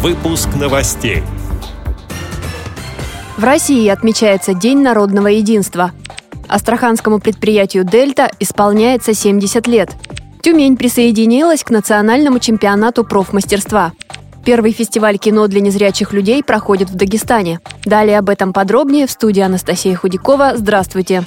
Выпуск новостей. В России отмечается День народного единства. Астраханскому предприятию «Дельта» исполняется 70 лет. Тюмень присоединилась к национальному чемпионату профмастерства. Первый фестиваль кино для незрячих людей проходит в Дагестане. Далее об этом подробнее в студии Анастасия Худякова. Здравствуйте!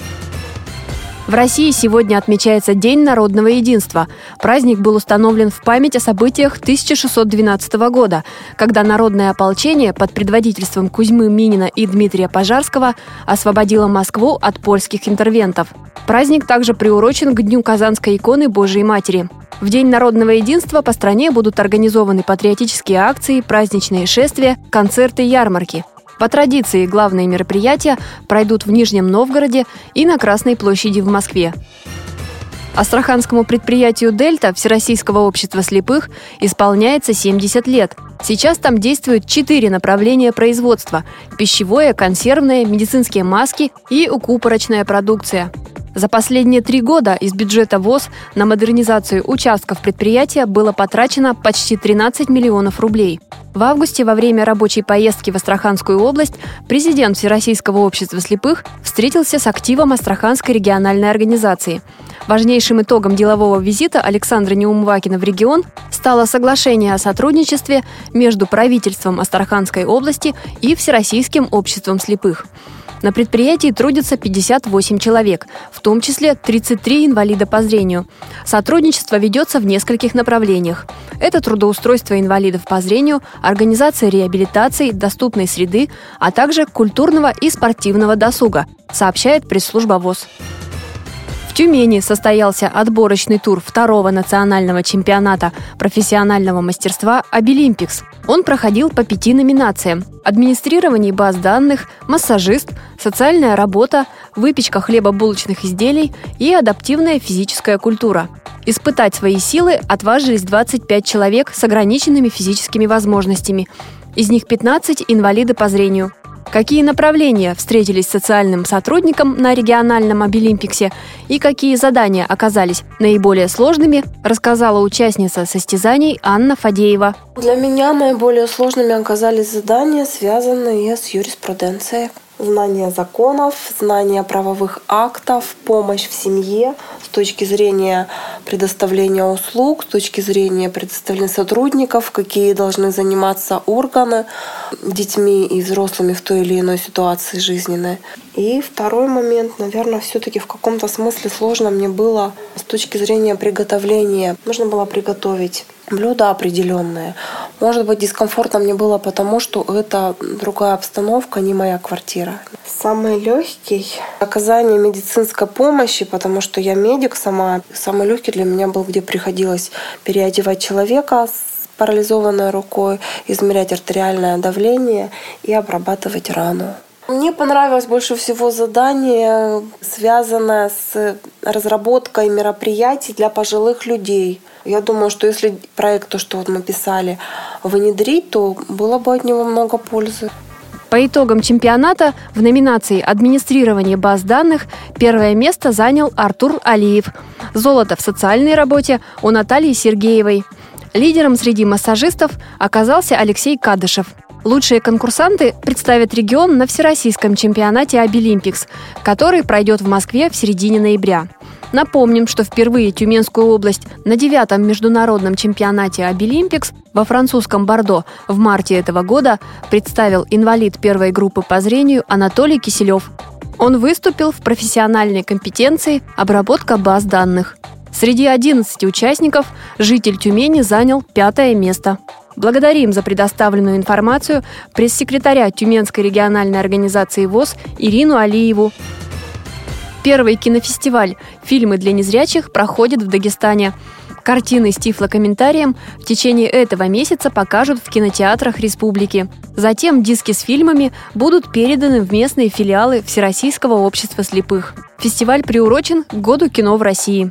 В России сегодня отмечается День народного единства. Праздник был установлен в память о событиях 1612 года, когда народное ополчение под предводительством Кузьмы Минина и Дмитрия Пожарского освободило Москву от польских интервентов. Праздник также приурочен к Дню Казанской иконы Божией Матери. В День народного единства по стране будут организованы патриотические акции, праздничные шествия, концерты, ярмарки. По традиции главные мероприятия пройдут в Нижнем Новгороде и на Красной площади в Москве. Астраханскому предприятию «Дельта» Всероссийского общества слепых исполняется 70 лет. Сейчас там действуют четыре направления производства – пищевое, консервное, медицинские маски и укупорочная продукция – за последние три года из бюджета ВОЗ на модернизацию участков предприятия было потрачено почти 13 миллионов рублей. В августе во время рабочей поездки в Астраханскую область президент Всероссийского общества слепых встретился с активом Астраханской региональной организации. Важнейшим итогом делового визита Александра Неумывакина в регион стало соглашение о сотрудничестве между правительством Астраханской области и Всероссийским обществом слепых. На предприятии трудятся 58 человек, в том числе 33 инвалида по зрению. Сотрудничество ведется в нескольких направлениях. Это трудоустройство инвалидов по зрению, организация реабилитации, доступной среды, а также культурного и спортивного досуга, сообщает пресс-служба ВОЗ. В Тюмени состоялся отборочный тур второго национального чемпионата профессионального мастерства «Обилимпикс». Он проходил по пяти номинациям – администрирование баз данных, массажист, социальная работа, выпечка хлебобулочных изделий и адаптивная физическая культура. Испытать свои силы отважились 25 человек с ограниченными физическими возможностями. Из них 15 – инвалиды по зрению – Какие направления встретились социальным сотрудникам на региональном Обилимпиксе и какие задания оказались наиболее сложными, рассказала участница состязаний Анна Фадеева. Для меня наиболее сложными оказались задания, связанные с юриспруденцией знание законов, знание правовых актов, помощь в семье с точки зрения предоставления услуг, с точки зрения предоставления сотрудников, какие должны заниматься органы детьми и взрослыми в той или иной ситуации жизненной. И второй момент, наверное, все-таки в каком-то смысле сложно мне было с точки зрения приготовления. Нужно было приготовить блюда определенные. Может быть, дискомфортно мне было потому, что это другая обстановка, не моя квартира. Самый легкий оказание медицинской помощи, потому что я медик сама. Самый легкий для меня был, где приходилось переодевать человека с парализованной рукой, измерять артериальное давление и обрабатывать рану. Мне понравилось больше всего задание, связанное с разработкой мероприятий для пожилых людей. Я думаю, что если проект, то, что вот мы писали, внедрить, то было бы от него много пользы. По итогам чемпионата в номинации «Администрирование баз данных» первое место занял Артур Алиев. Золото в социальной работе у Натальи Сергеевой. Лидером среди массажистов оказался Алексей Кадышев – Лучшие конкурсанты представят регион на Всероссийском чемпионате «Абилимпикс», который пройдет в Москве в середине ноября. Напомним, что впервые Тюменскую область на девятом международном чемпионате «Абилимпикс» во французском Бордо в марте этого года представил инвалид первой группы по зрению Анатолий Киселев. Он выступил в профессиональной компетенции обработка баз данных. Среди 11 участников житель Тюмени занял пятое место. Благодарим за предоставленную информацию пресс-секретаря Тюменской региональной организации ВОЗ Ирину Алиеву. Первый кинофестиваль «Фильмы для незрячих» проходит в Дагестане. Картины с тифлокомментарием в течение этого месяца покажут в кинотеатрах республики. Затем диски с фильмами будут переданы в местные филиалы Всероссийского общества слепых. Фестиваль приурочен к Году кино в России.